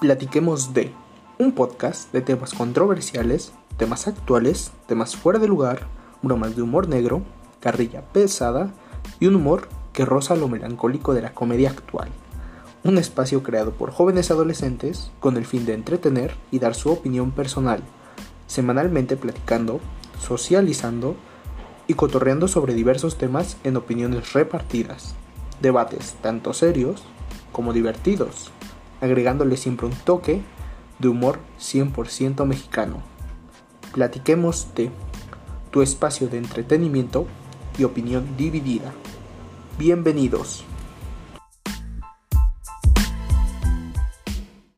Platiquemos de un podcast de temas controversiales, temas actuales, temas fuera de lugar, bromas de humor negro, carrilla pesada y un humor que roza lo melancólico de la comedia actual. Un espacio creado por jóvenes adolescentes con el fin de entretener y dar su opinión personal, semanalmente platicando, socializando y cotorreando sobre diversos temas en opiniones repartidas. Debates tanto serios como divertidos agregándole siempre un toque de humor 100% mexicano. Platiquemos de tu espacio de entretenimiento y opinión dividida. Bienvenidos.